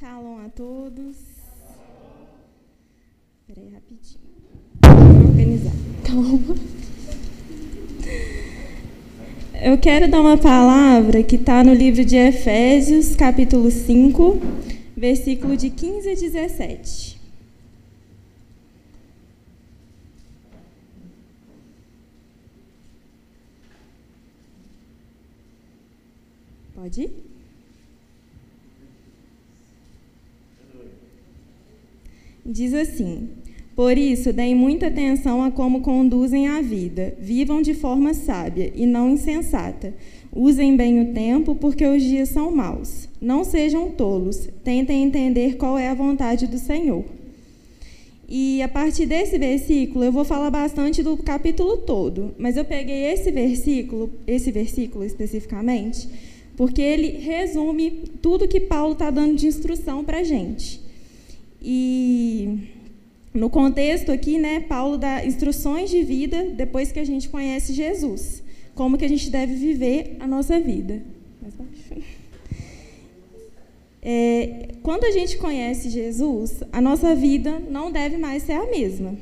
Shalom a todos. Espera aí, rapidinho. Vou organizar. Calma. Eu quero dar uma palavra que está no livro de Efésios, capítulo 5, versículo de 15 a 17. Pode ir? Diz assim: Por isso, deem muita atenção a como conduzem a vida. Vivam de forma sábia e não insensata. Usem bem o tempo, porque os dias são maus. Não sejam tolos. Tentem entender qual é a vontade do Senhor. E a partir desse versículo, eu vou falar bastante do capítulo todo, mas eu peguei esse versículo, esse versículo especificamente, porque ele resume tudo que Paulo está dando de instrução para a gente. E no contexto aqui, né, Paulo dá instruções de vida depois que a gente conhece Jesus, como que a gente deve viver a nossa vida. É, quando a gente conhece Jesus, a nossa vida não deve mais ser a mesma.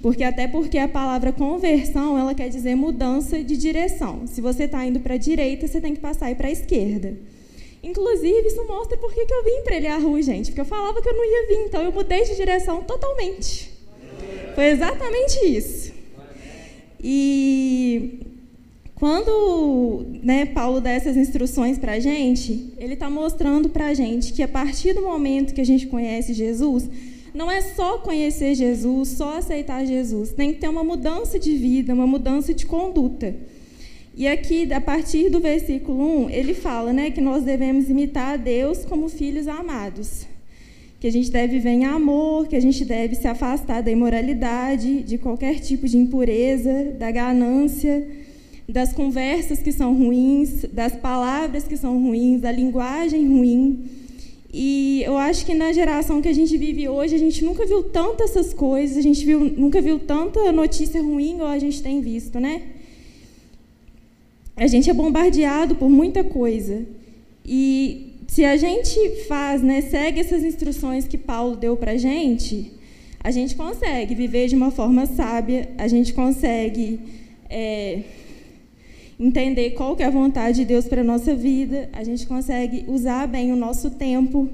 Porque até porque a palavra conversão, ela quer dizer mudança de direção. Se você está indo para a direita, você tem que passar para a esquerda. Inclusive, isso mostra por que eu vim para rua, gente. Porque eu falava que eu não ia vir, então eu mudei de direção totalmente. Foi exatamente isso. E quando né, Paulo dá essas instruções para a gente, ele está mostrando para a gente que a partir do momento que a gente conhece Jesus, não é só conhecer Jesus, só aceitar Jesus. Tem que ter uma mudança de vida, uma mudança de conduta. E aqui, a partir do versículo 1, ele fala né, que nós devemos imitar a Deus como filhos amados. Que a gente deve viver em amor, que a gente deve se afastar da imoralidade, de qualquer tipo de impureza, da ganância, das conversas que são ruins, das palavras que são ruins, da linguagem ruim. E eu acho que na geração que a gente vive hoje, a gente nunca viu tantas essas coisas, a gente viu, nunca viu tanta notícia ruim igual a gente tem visto, né? A gente é bombardeado por muita coisa. E se a gente faz, né, segue essas instruções que Paulo deu para a gente, a gente consegue viver de uma forma sábia, a gente consegue é, entender qual que é a vontade de Deus para a nossa vida, a gente consegue usar bem o nosso tempo.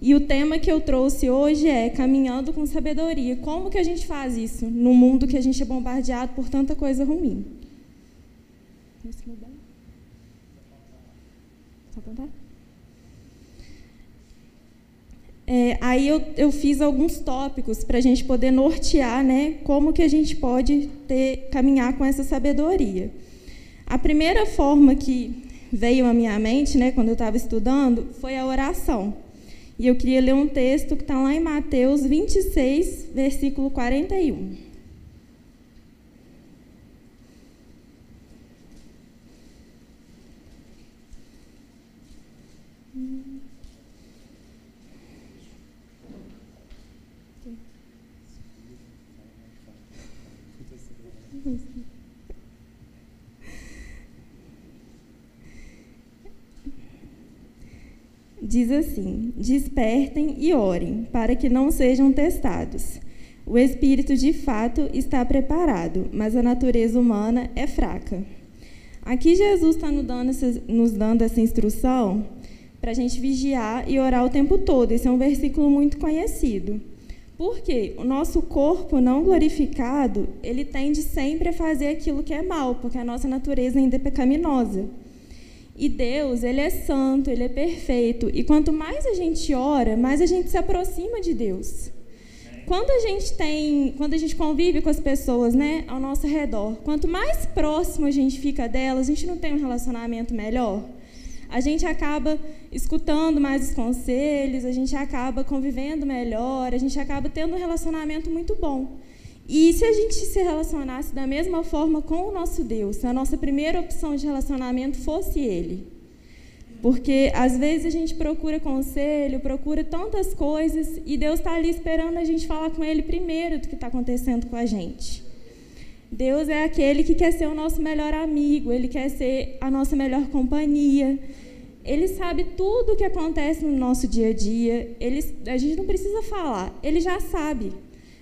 E o tema que eu trouxe hoje é caminhando com sabedoria. Como que a gente faz isso no mundo que a gente é bombardeado por tanta coisa ruim? Mudar? Só apontar? É, aí eu, eu fiz alguns tópicos para a gente poder nortear né, como que a gente pode ter, caminhar com essa sabedoria. A primeira forma que veio à minha mente, né, quando eu estava estudando, foi a oração. E eu queria ler um texto que está lá em Mateus 26, versículo 41. Diz assim: Despertem e orem, para que não sejam testados. O espírito de fato está preparado, mas a natureza humana é fraca. Aqui Jesus está nos dando essa, instrução para a gente vigiar e orar o tempo todo. Esse é um versículo muito conhecido. Porque o nosso corpo não glorificado, ele tende sempre a fazer aquilo que é mal, porque a nossa natureza ainda é pecaminosa. E Deus, ele é santo, ele é perfeito, e quanto mais a gente ora, mais a gente se aproxima de Deus. Quando a gente tem, quando a gente convive com as pessoas, né, ao nosso redor, quanto mais próximo a gente fica delas, a gente não tem um relacionamento melhor a gente acaba escutando mais os conselhos, a gente acaba convivendo melhor, a gente acaba tendo um relacionamento muito bom. E se a gente se relacionasse da mesma forma com o nosso Deus, se a nossa primeira opção de relacionamento fosse Ele? Porque às vezes a gente procura conselho, procura tantas coisas e Deus está ali esperando a gente falar com Ele primeiro do que está acontecendo com a gente. Deus é aquele que quer ser o nosso melhor amigo, ele quer ser a nossa melhor companhia. Ele sabe tudo o que acontece no nosso dia a dia. Ele, a gente não precisa falar, ele já sabe.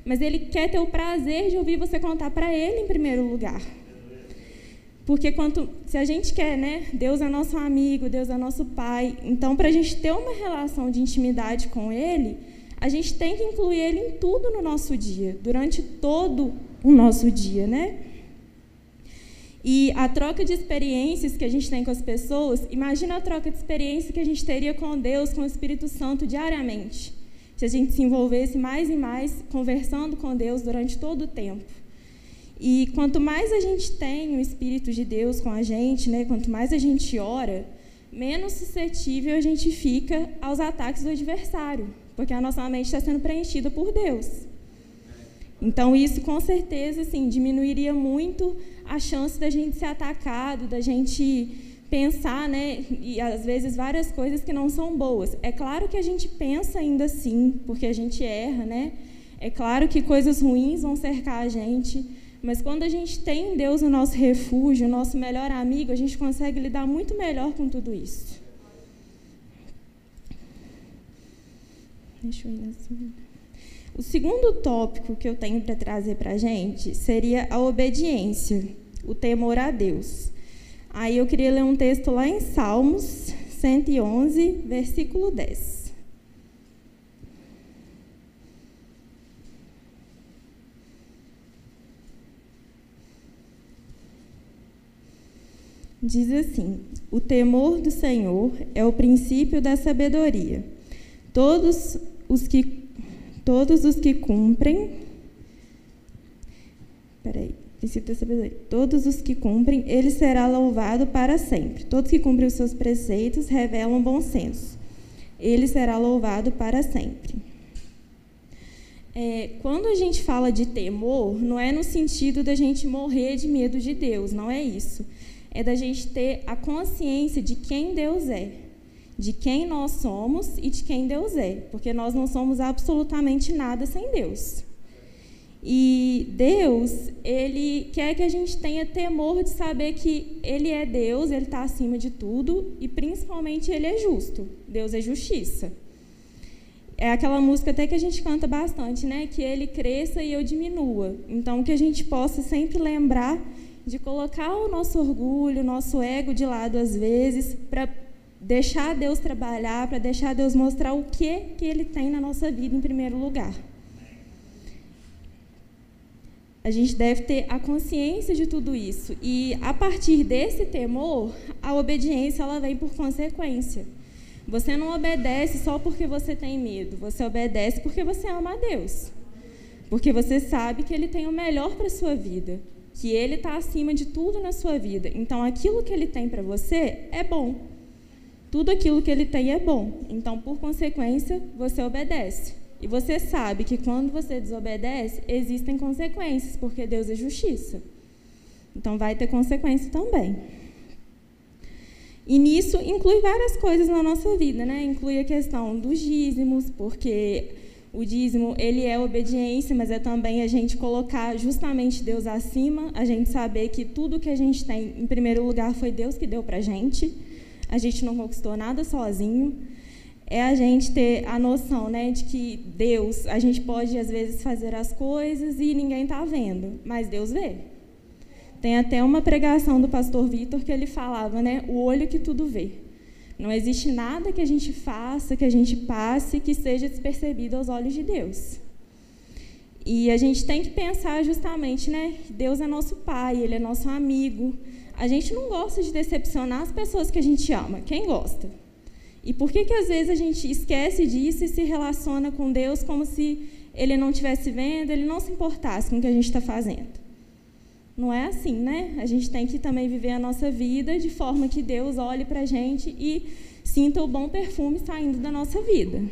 Mas ele quer ter o prazer de ouvir você contar para ele em primeiro lugar. Porque quanto, se a gente quer, né? Deus é nosso amigo, Deus é nosso pai. Então, para a gente ter uma relação de intimidade com Ele, a gente tem que incluir Ele em tudo no nosso dia, durante todo o nosso dia, né? E a troca de experiências que a gente tem com as pessoas, imagina a troca de experiência que a gente teria com Deus, com o Espírito Santo diariamente. Se a gente se envolvesse mais e mais conversando com Deus durante todo o tempo. E quanto mais a gente tem o Espírito de Deus com a gente, né, quanto mais a gente ora, menos suscetível a gente fica aos ataques do adversário, porque a nossa mente está sendo preenchida por Deus. Então, isso com certeza assim, diminuiria muito a chance da gente ser atacado, da gente pensar, né, e às vezes várias coisas que não são boas. É claro que a gente pensa ainda assim, porque a gente erra, né? É claro que coisas ruins vão cercar a gente, mas quando a gente tem Deus o nosso refúgio, o nosso melhor amigo, a gente consegue lidar muito melhor com tudo isso. Deixa eu ir assim. O segundo tópico que eu tenho para trazer para a gente seria a obediência, o temor a Deus. Aí eu queria ler um texto lá em Salmos 111, versículo 10. Diz assim: O temor do Senhor é o princípio da sabedoria. Todos os que Todos os que cumprem. Princípio da sabedoria. Todos os que cumprem, ele será louvado para sempre. Todos que cumprem os seus preceitos revelam bom senso. Ele será louvado para sempre. É, quando a gente fala de temor, não é no sentido da gente morrer de medo de Deus, não é isso. É da gente ter a consciência de quem Deus é de quem nós somos e de quem Deus é, porque nós não somos absolutamente nada sem Deus. E Deus, Ele quer que a gente tenha temor de saber que Ele é Deus, Ele está acima de tudo e principalmente Ele é justo. Deus é justiça. É aquela música até que a gente canta bastante, né? Que Ele cresça e eu diminua. Então, que a gente possa sempre lembrar de colocar o nosso orgulho, o nosso ego de lado às vezes, para deixar Deus trabalhar, para deixar Deus mostrar o que que Ele tem na nossa vida em primeiro lugar. A gente deve ter a consciência de tudo isso e a partir desse temor, a obediência ela vem por consequência. Você não obedece só porque você tem medo, você obedece porque você ama a Deus. Porque você sabe que Ele tem o melhor para sua vida, que Ele está acima de tudo na sua vida. Então, aquilo que Ele tem para você é bom. Tudo aquilo que ele tem é bom. Então, por consequência, você obedece. E você sabe que quando você desobedece, existem consequências, porque Deus é justiça. Então, vai ter consequência também. E nisso inclui várias coisas na nossa vida, né? Inclui a questão dos dízimos, porque o dízimo ele é obediência, mas é também a gente colocar justamente Deus acima, a gente saber que tudo que a gente tem, em primeiro lugar, foi Deus que deu para gente a gente não conquistou nada sozinho. É a gente ter a noção né, de que Deus, a gente pode às vezes fazer as coisas e ninguém está vendo, mas Deus vê. Tem até uma pregação do pastor Vitor que ele falava, né, o olho que tudo vê. Não existe nada que a gente faça, que a gente passe, que seja despercebido aos olhos de Deus. E a gente tem que pensar justamente, né? Deus é nosso pai, ele é nosso amigo. A gente não gosta de decepcionar as pessoas que a gente ama. Quem gosta? E por que, que às vezes a gente esquece disso e se relaciona com Deus como se Ele não estivesse vendo, Ele não se importasse com o que a gente está fazendo? Não é assim, né? A gente tem que também viver a nossa vida de forma que Deus olhe para a gente e sinta o bom perfume saindo da nossa vida.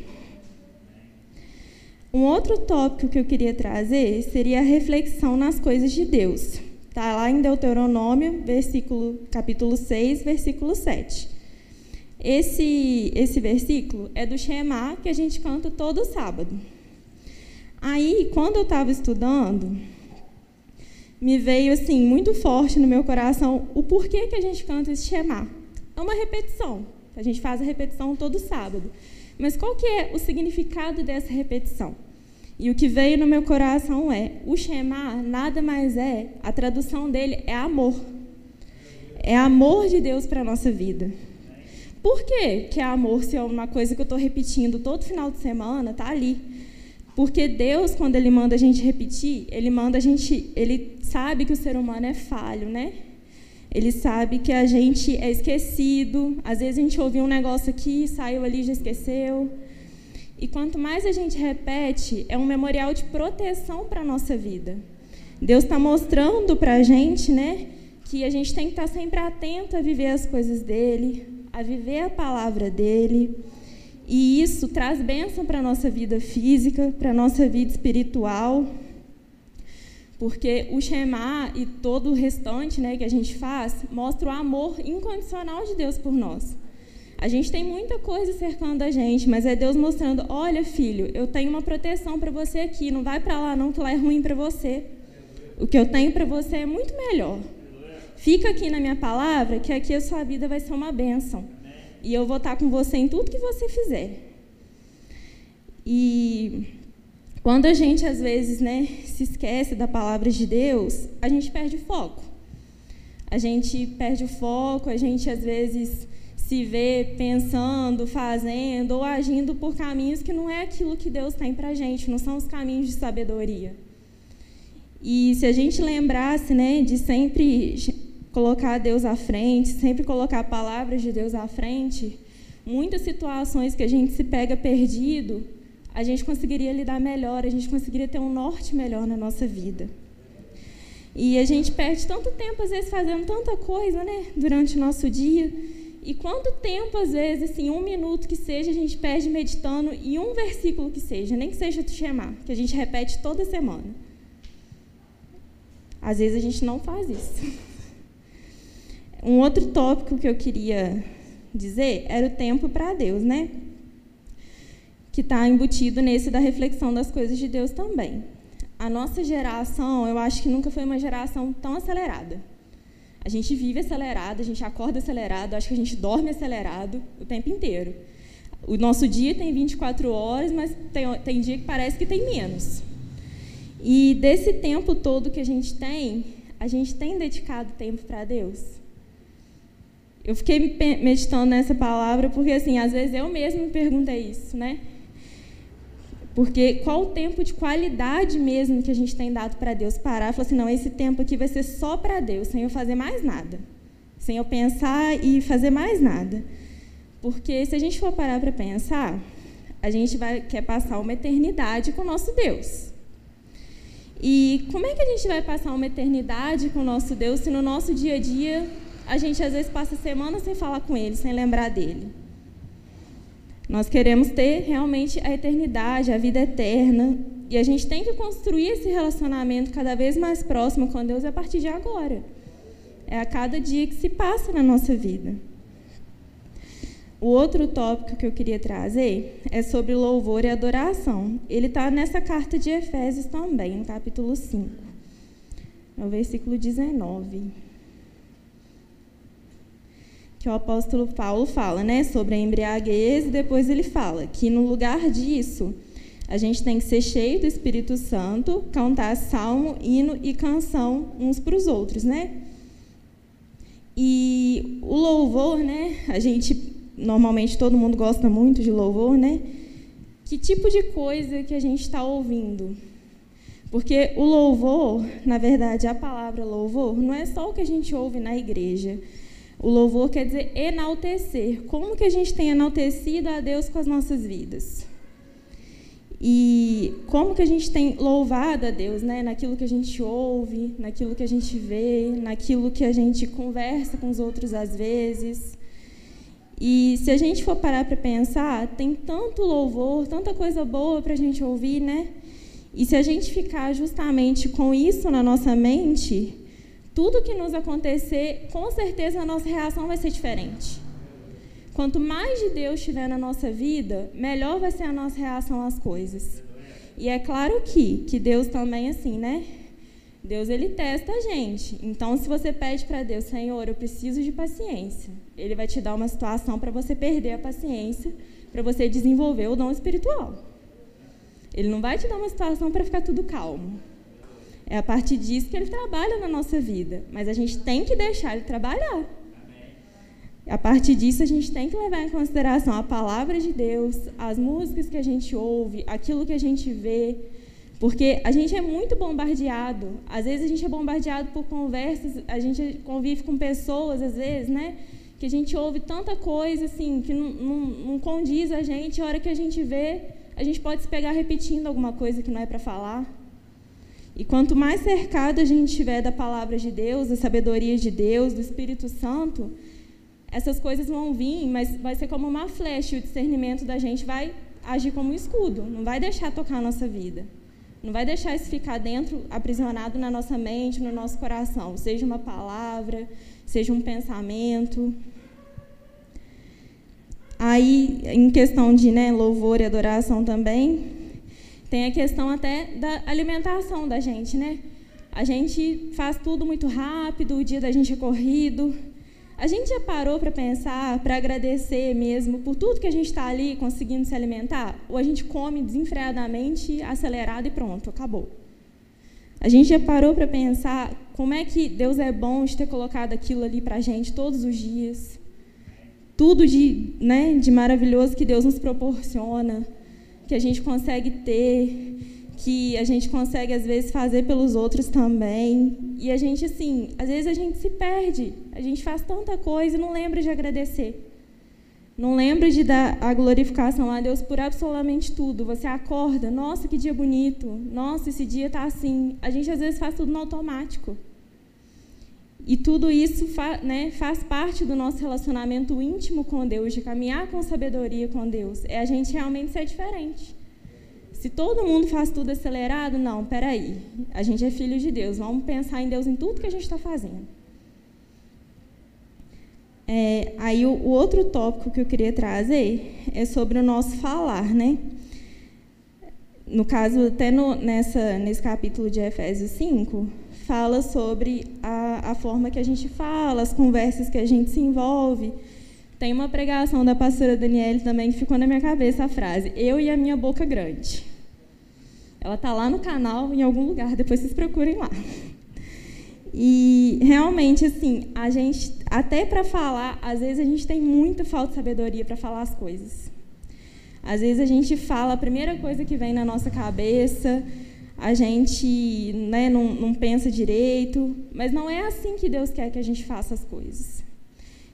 Um outro tópico que eu queria trazer seria a reflexão nas coisas de Deus. Está lá em Deuteronômio, versículo, capítulo 6, versículo 7. Esse, esse versículo é do Shema que a gente canta todo sábado. Aí, quando eu estava estudando, me veio assim muito forte no meu coração o porquê que a gente canta esse Shema. É uma repetição. A gente faz a repetição todo sábado. Mas qual que é o significado dessa repetição? E o que veio no meu coração é: o Shema nada mais é, a tradução dele é amor. É amor de Deus para a nossa vida. Por quê que é amor se é uma coisa que eu estou repetindo todo final de semana, tá ali? Porque Deus, quando Ele manda a gente repetir, Ele manda a gente, Ele sabe que o ser humano é falho, né? Ele sabe que a gente é esquecido. Às vezes a gente ouviu um negócio aqui, saiu ali já esqueceu. E quanto mais a gente repete, é um memorial de proteção para a nossa vida. Deus está mostrando para a gente, né, que a gente tem que estar tá sempre atento a viver as coisas dele, a viver a palavra dele. E isso traz bênção para a nossa vida física, para a nossa vida espiritual. Porque o Shema e todo o restante né, que a gente faz mostra o amor incondicional de Deus por nós. A gente tem muita coisa cercando a gente, mas é Deus mostrando: olha, filho, eu tenho uma proteção para você aqui, não vai para lá não, que lá é ruim para você. O que eu tenho para você é muito melhor. Fica aqui na minha palavra, que aqui a sua vida vai ser uma bênção. E eu vou estar com você em tudo que você fizer. E quando a gente, às vezes, né, se esquece da palavra de Deus, a gente perde o foco. A gente perde o foco, a gente, às vezes, se vê pensando, fazendo ou agindo por caminhos que não é aquilo que Deus tem para a gente, não são os caminhos de sabedoria. E se a gente lembrasse né, de sempre colocar Deus à frente, sempre colocar palavras de Deus à frente, muitas situações que a gente se pega perdido, a gente conseguiria lidar melhor, a gente conseguiria ter um norte melhor na nossa vida. E a gente perde tanto tempo, às vezes, fazendo tanta coisa né, durante o nosso dia. E quanto tempo, às vezes, assim, um minuto que seja, a gente perde meditando em um versículo que seja, nem que seja do Shema, que a gente repete toda semana. Às vezes a gente não faz isso. Um outro tópico que eu queria dizer era o tempo para Deus, né? Que está embutido nesse da reflexão das coisas de Deus também. A nossa geração, eu acho que nunca foi uma geração tão acelerada. A gente vive acelerado, a gente acorda acelerado, acho que a gente dorme acelerado o tempo inteiro. O nosso dia tem 24 horas, mas tem, tem dia que parece que tem menos. E desse tempo todo que a gente tem, a gente tem dedicado tempo para Deus? Eu fiquei meditando nessa palavra porque, assim, às vezes eu mesma me perguntei isso, né? Porque qual o tempo de qualidade mesmo que a gente tem dado para Deus parar falar assim, não, esse tempo aqui vai ser só para Deus, sem eu fazer mais nada. Sem eu pensar e fazer mais nada. Porque se a gente for parar para pensar, a gente vai quer passar uma eternidade com o nosso Deus. E como é que a gente vai passar uma eternidade com o nosso Deus se no nosso dia a dia a gente às vezes passa semanas sem falar com ele, sem lembrar dele. Nós queremos ter realmente a eternidade, a vida eterna, e a gente tem que construir esse relacionamento cada vez mais próximo com Deus a partir de agora. É a cada dia que se passa na nossa vida. O outro tópico que eu queria trazer é sobre louvor e adoração. Ele está nessa carta de Efésios também, no capítulo 5, no versículo 19 que o apóstolo Paulo fala, né, sobre a embriaguez, e depois ele fala que no lugar disso, a gente tem que ser cheio do Espírito Santo, cantar salmo, hino e canção uns para os outros, né? E o louvor, né? A gente normalmente todo mundo gosta muito de louvor, né? Que tipo de coisa que a gente está ouvindo? Porque o louvor, na verdade, a palavra louvor, não é só o que a gente ouve na igreja. O louvor quer dizer enaltecer. Como que a gente tem enaltecido a Deus com as nossas vidas? E como que a gente tem louvado a Deus, né? Naquilo que a gente ouve, naquilo que a gente vê, naquilo que a gente conversa com os outros às vezes. E se a gente for parar para pensar, tem tanto louvor, tanta coisa boa para a gente ouvir, né? E se a gente ficar justamente com isso na nossa mente, tudo que nos acontecer, com certeza a nossa reação vai ser diferente. Quanto mais de Deus estiver na nossa vida, melhor vai ser a nossa reação às coisas. E é claro que, que Deus também, assim, né? Deus ele testa a gente. Então, se você pede para Deus, Senhor, eu preciso de paciência, Ele vai te dar uma situação para você perder a paciência, para você desenvolver o dom espiritual. Ele não vai te dar uma situação para ficar tudo calmo. É a partir disso que Ele trabalha na nossa vida. Mas a gente tem que deixar Ele trabalhar. A partir disso, a gente tem que levar em consideração a palavra de Deus, as músicas que a gente ouve, aquilo que a gente vê, porque a gente é muito bombardeado. Às vezes a gente é bombardeado por conversas, a gente convive com pessoas, às vezes, né? Que a gente ouve tanta coisa assim que não, não, não condiz a gente. A hora que a gente vê, a gente pode se pegar repetindo alguma coisa que não é para falar. E quanto mais cercado a gente estiver da palavra de Deus, da sabedoria de Deus, do Espírito Santo, essas coisas vão vir, mas vai ser como uma flecha. E o discernimento da gente vai agir como um escudo, não vai deixar tocar a nossa vida. Não vai deixar isso ficar dentro, aprisionado na nossa mente, no nosso coração. Seja uma palavra, seja um pensamento. Aí, em questão de né, louvor e adoração também, tem a questão até da alimentação da gente, né? A gente faz tudo muito rápido, o dia da gente é corrido, a gente já parou para pensar, para agradecer mesmo por tudo que a gente está ali conseguindo se alimentar? Ou a gente come desenfreadamente, acelerado e pronto, acabou? A gente já parou para pensar como é que Deus é bom de ter colocado aquilo ali para a gente todos os dias? Tudo de, né, de maravilhoso que Deus nos proporciona, que a gente consegue ter, que a gente consegue às vezes fazer pelos outros também. E a gente assim, às vezes a gente se perde. A gente faz tanta coisa e não lembra de agradecer. Não lembra de dar a glorificação a Deus por absolutamente tudo. Você acorda, nossa, que dia bonito. Nossa, esse dia está assim. A gente às vezes faz tudo no automático. E tudo isso fa né, faz parte do nosso relacionamento íntimo com Deus, de caminhar com sabedoria com Deus. É a gente realmente ser diferente. Se todo mundo faz tudo acelerado, não, peraí. A gente é filho de Deus, vamos pensar em Deus em tudo que a gente está fazendo. É, aí o, o, outro tópico que eu queria trazer é sobre o nosso falar, né? No caso, até no, nessa, nesse capítulo de Efésios 5, fala sobre a, a forma que a gente fala, as conversas que a gente se envolve. Tem uma pregação da pastora Daniele também que ficou na minha cabeça a frase: Eu e a minha boca grande. Ela está lá no canal, em algum lugar, depois vocês procurem lá. E realmente, assim, a gente, até para falar, às vezes a gente tem muita falta de sabedoria para falar as coisas. Às vezes a gente fala a primeira coisa que vem na nossa cabeça, a gente né, não, não pensa direito, mas não é assim que Deus quer que a gente faça as coisas.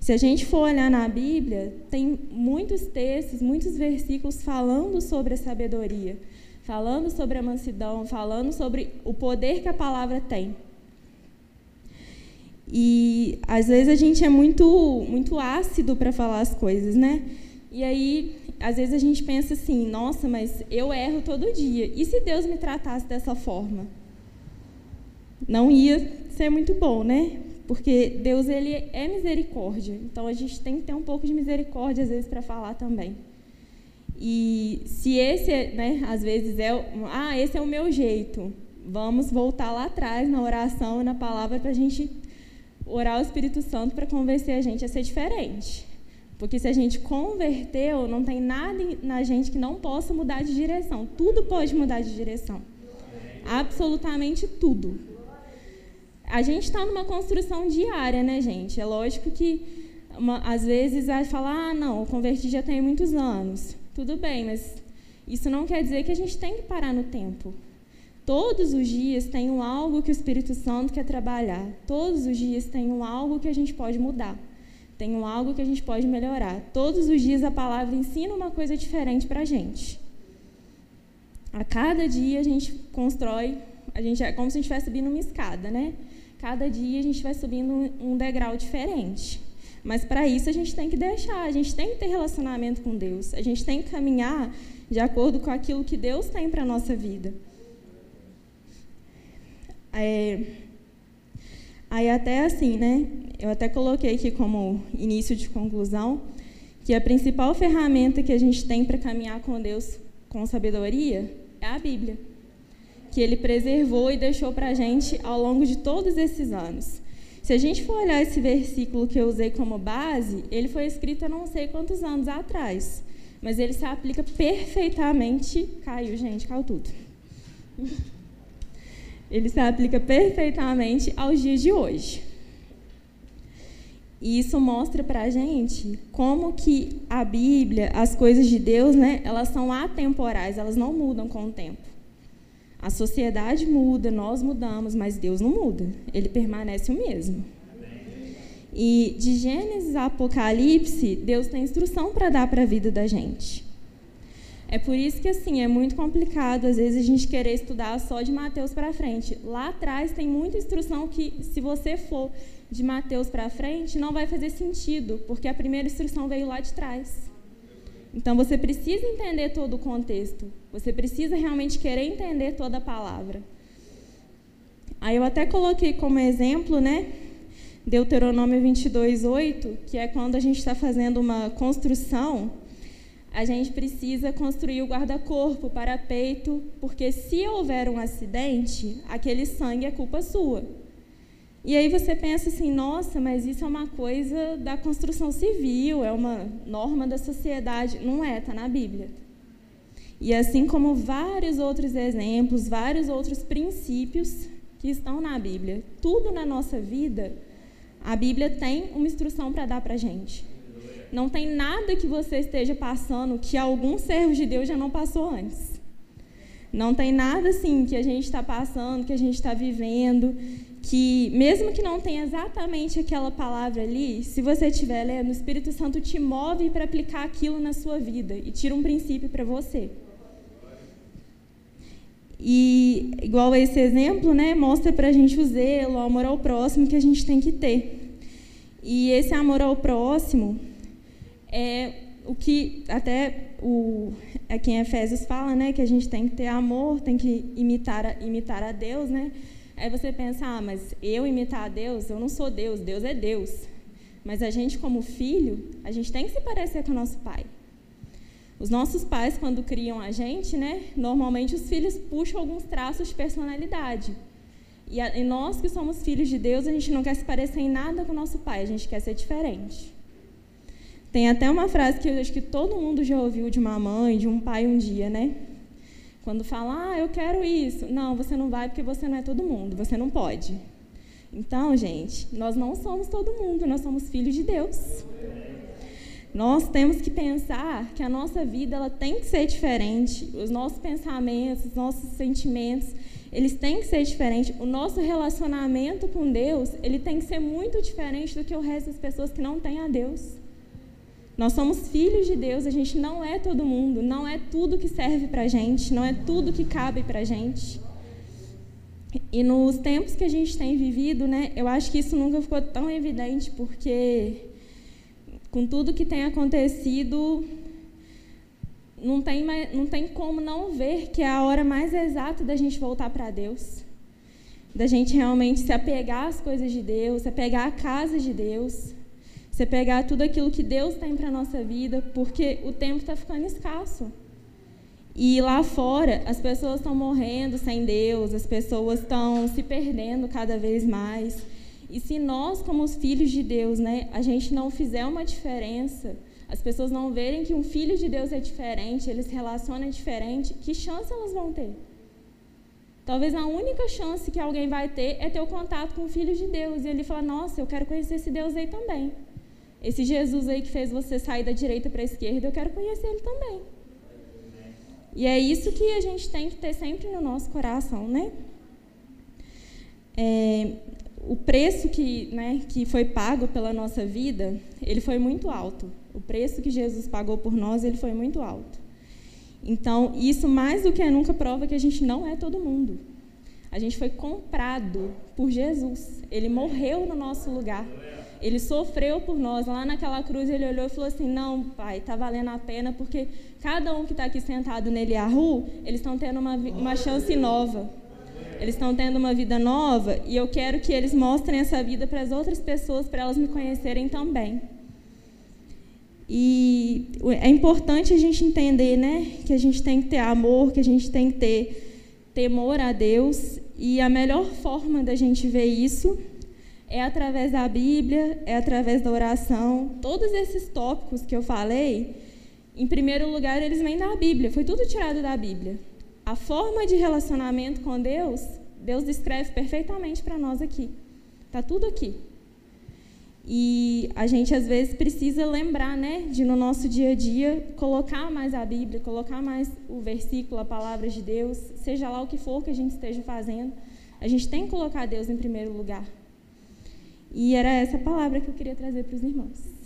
Se a gente for olhar na Bíblia, tem muitos textos, muitos versículos falando sobre a sabedoria falando sobre a mansidão, falando sobre o poder que a palavra tem. E às vezes a gente é muito muito ácido para falar as coisas, né? E aí, às vezes a gente pensa assim: "Nossa, mas eu erro todo dia. E se Deus me tratasse dessa forma?" Não ia ser muito bom, né? Porque Deus ele é misericórdia. Então a gente tem que ter um pouco de misericórdia às vezes para falar também. E se esse, né, às vezes é, ah, esse é o meu jeito, vamos voltar lá atrás na oração na palavra para a gente orar o Espírito Santo para convencer a gente a ser diferente. Porque se a gente converteu, não tem nada na gente que não possa mudar de direção. Tudo pode mudar de direção. Absolutamente tudo. A gente está numa construção diária, né, gente? É lógico que uma, às vezes vai falar, ah, não, eu converti já tem muitos anos. Tudo bem, mas isso não quer dizer que a gente tem que parar no tempo. Todos os dias tem um algo que o Espírito Santo quer trabalhar. Todos os dias tem um algo que a gente pode mudar. Tem um algo que a gente pode melhorar. Todos os dias a palavra ensina uma coisa diferente para a gente. A cada dia a gente constrói, a gente é como se a gente estivesse subindo uma escada, né? Cada dia a gente vai subindo um degrau diferente. Mas para isso a gente tem que deixar, a gente tem que ter relacionamento com Deus, a gente tem que caminhar de acordo com aquilo que Deus tem para a nossa vida. É, aí até assim, né? Eu até coloquei aqui como início de conclusão que a principal ferramenta que a gente tem para caminhar com Deus com sabedoria é a Bíblia. Que Ele preservou e deixou para a gente ao longo de todos esses anos. Se a gente for olhar esse versículo que eu usei como base, ele foi escrito há não sei quantos anos atrás, mas ele se aplica perfeitamente. Caiu, gente, caiu tudo. Ele se aplica perfeitamente aos dias de hoje. E isso mostra para a gente como que a Bíblia, as coisas de Deus, né, elas são atemporais, elas não mudam com o tempo. A sociedade muda, nós mudamos, mas Deus não muda. Ele permanece o mesmo. E de Gênesis a Apocalipse, Deus tem instrução para dar para a vida da gente. É por isso que assim é muito complicado às vezes a gente querer estudar só de Mateus para frente. Lá atrás tem muita instrução que se você for de Mateus para frente não vai fazer sentido, porque a primeira instrução veio lá de trás. Então você precisa entender todo o contexto. Você precisa realmente querer entender toda a palavra. Aí eu até coloquei como exemplo, né? Deuteronômio 22, 8, que é quando a gente está fazendo uma construção a gente precisa construir o guarda-corpo, para peito, porque se houver um acidente, aquele sangue é culpa sua. E aí você pensa assim, nossa, mas isso é uma coisa da construção civil, é uma norma da sociedade. Não é, está na Bíblia. E assim como vários outros exemplos, vários outros princípios que estão na Bíblia, tudo na nossa vida, a Bíblia tem uma instrução para dar para a gente. Não tem nada que você esteja passando que algum servo de Deus já não passou antes. Não tem nada assim que a gente está passando, que a gente está vivendo, que mesmo que não tenha exatamente aquela palavra ali, se você estiver lendo, o Espírito Santo te move para aplicar aquilo na sua vida e tira um princípio para você. E igual esse exemplo, né, mostra para a gente o zelo, o amor ao próximo que a gente tem que ter. E esse amor ao próximo, é o que até o aqui em Efésios fala, né, que a gente tem que ter amor, tem que imitar a, imitar a Deus, né? Aí você pensa, ah, mas eu imitar a Deus, eu não sou Deus, Deus é Deus. Mas a gente como filho, a gente tem que se parecer com o nosso pai. Os nossos pais, quando criam a gente, né, normalmente os filhos puxam alguns traços de personalidade. E, a, e nós que somos filhos de Deus, a gente não quer se parecer em nada com o nosso pai, a gente quer ser diferente. Tem até uma frase que eu acho que todo mundo já ouviu de uma mãe, de um pai um dia, né? Quando fala, ah, eu quero isso. Não, você não vai porque você não é todo mundo, você não pode. Então, gente, nós não somos todo mundo, nós somos filhos de Deus. Nós temos que pensar que a nossa vida ela tem que ser diferente, os nossos pensamentos, os nossos sentimentos, eles têm que ser diferentes. O nosso relacionamento com Deus, ele tem que ser muito diferente do que o resto das pessoas que não têm a Deus. Nós somos filhos de Deus, a gente não é todo mundo, não é tudo que serve para gente, não é tudo que cabe para gente. E nos tempos que a gente tem vivido, né, eu acho que isso nunca ficou tão evidente, porque com tudo que tem acontecido, não tem, mais, não tem como não ver que é a hora mais exata da gente voltar para Deus. Da gente realmente se apegar às coisas de Deus, se apegar à casa de Deus. Você pegar tudo aquilo que Deus tem para a nossa vida, porque o tempo está ficando escasso. E lá fora, as pessoas estão morrendo sem Deus, as pessoas estão se perdendo cada vez mais. E se nós, como os filhos de Deus, né, a gente não fizer uma diferença, as pessoas não verem que um filho de Deus é diferente, eles se relacionam diferente, que chance elas vão ter? Talvez a única chance que alguém vai ter é ter o contato com o filho de Deus e ele falar: Nossa, eu quero conhecer esse Deus aí também. Esse Jesus aí que fez você sair da direita para a esquerda, eu quero conhecer ele também. E é isso que a gente tem que ter sempre no nosso coração, né? É, o preço que, né, que foi pago pela nossa vida, ele foi muito alto. O preço que Jesus pagou por nós, ele foi muito alto. Então, isso mais do que nunca prova que a gente não é todo mundo. A gente foi comprado por Jesus. Ele morreu no nosso lugar. Ele sofreu por nós. Lá naquela cruz, ele olhou e falou assim: Não, pai, está valendo a pena, porque cada um que está aqui sentado nele rua, eles estão tendo uma, uma chance nova. Eles estão tendo uma vida nova e eu quero que eles mostrem essa vida para as outras pessoas, para elas me conhecerem também. E é importante a gente entender, né, que a gente tem que ter amor, que a gente tem que ter temor a Deus, e a melhor forma da gente ver isso é através da Bíblia, é através da oração. Todos esses tópicos que eu falei, em primeiro lugar, eles vêm da Bíblia, foi tudo tirado da Bíblia. A forma de relacionamento com Deus, Deus descreve perfeitamente para nós aqui. Está tudo aqui. E a gente às vezes precisa lembrar, né, de no nosso dia a dia colocar mais a Bíblia, colocar mais o versículo, a palavra de Deus, seja lá o que for que a gente esteja fazendo, a gente tem que colocar Deus em primeiro lugar. E era essa palavra que eu queria trazer para os irmãos.